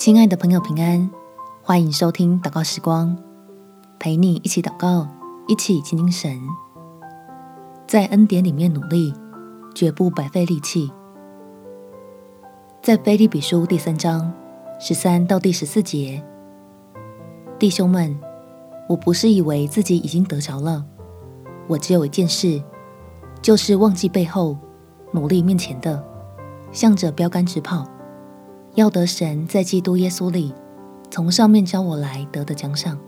亲爱的朋友，平安！欢迎收听祷告时光，陪你一起祷告，一起亲近神，在恩典里面努力，绝不白费力气。在腓立比书第三章十三到第十四节，弟兄们，我不是以为自己已经得着了，我只有一件事，就是忘记背后，努力面前的，向着标杆直跑。要得神在基督耶稣里从上面召我来得的奖赏。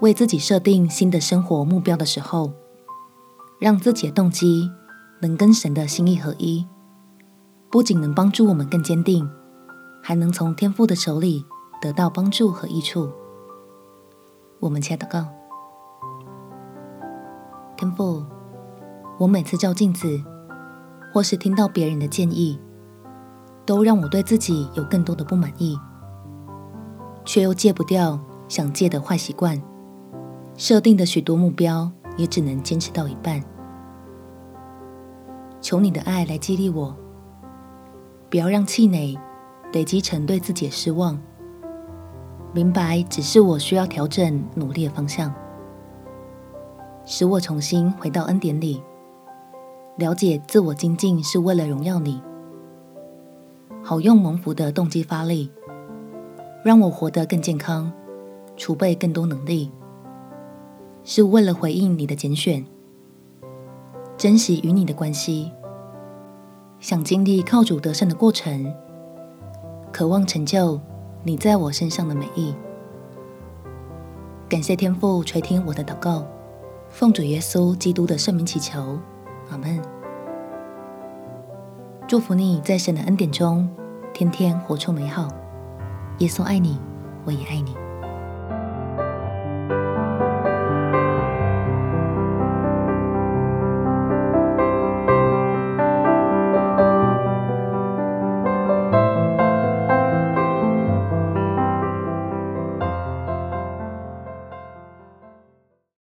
为自己设定新的生活目标的时候，让自己的动机能跟神的心意合一，不仅能帮助我们更坚定，还能从天父的手里得到帮助和益处。我们切祷告：天父，我每次照镜子，或是听到别人的建议，都让我对自己有更多的不满意，却又戒不掉想戒的坏习惯，设定的许多目标也只能坚持到一半。求你的爱来激励我，不要让气馁累积成对自己的失望。明白只是我需要调整努力的方向，使我重新回到恩典里，了解自我精进是为了荣耀你。好用蒙福的动机发力，让我活得更健康，储备更多能力，是为了回应你的拣选，珍惜与你的关系，想经历靠主得胜的过程，渴望成就你在我身上的美意。感谢天父垂听我的祷告，奉主耶稣基督的圣名祈求，阿门。祝福你在神的恩典中，天天活出美好。耶稣爱你，我也爱你。